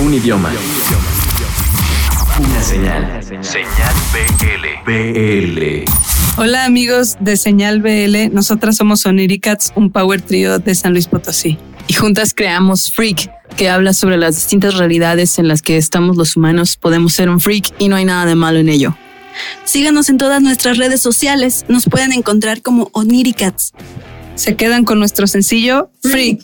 Un idioma. Una señal. Señal BL. BL. Hola amigos de Señal BL, nosotras somos Oniricats, un power trio de San Luis Potosí. Y juntas creamos Freak, que habla sobre las distintas realidades en las que estamos los humanos. Podemos ser un freak y no hay nada de malo en ello. Síganos en todas nuestras redes sociales, nos pueden encontrar como Oniricats. Se quedan con nuestro sencillo Freak.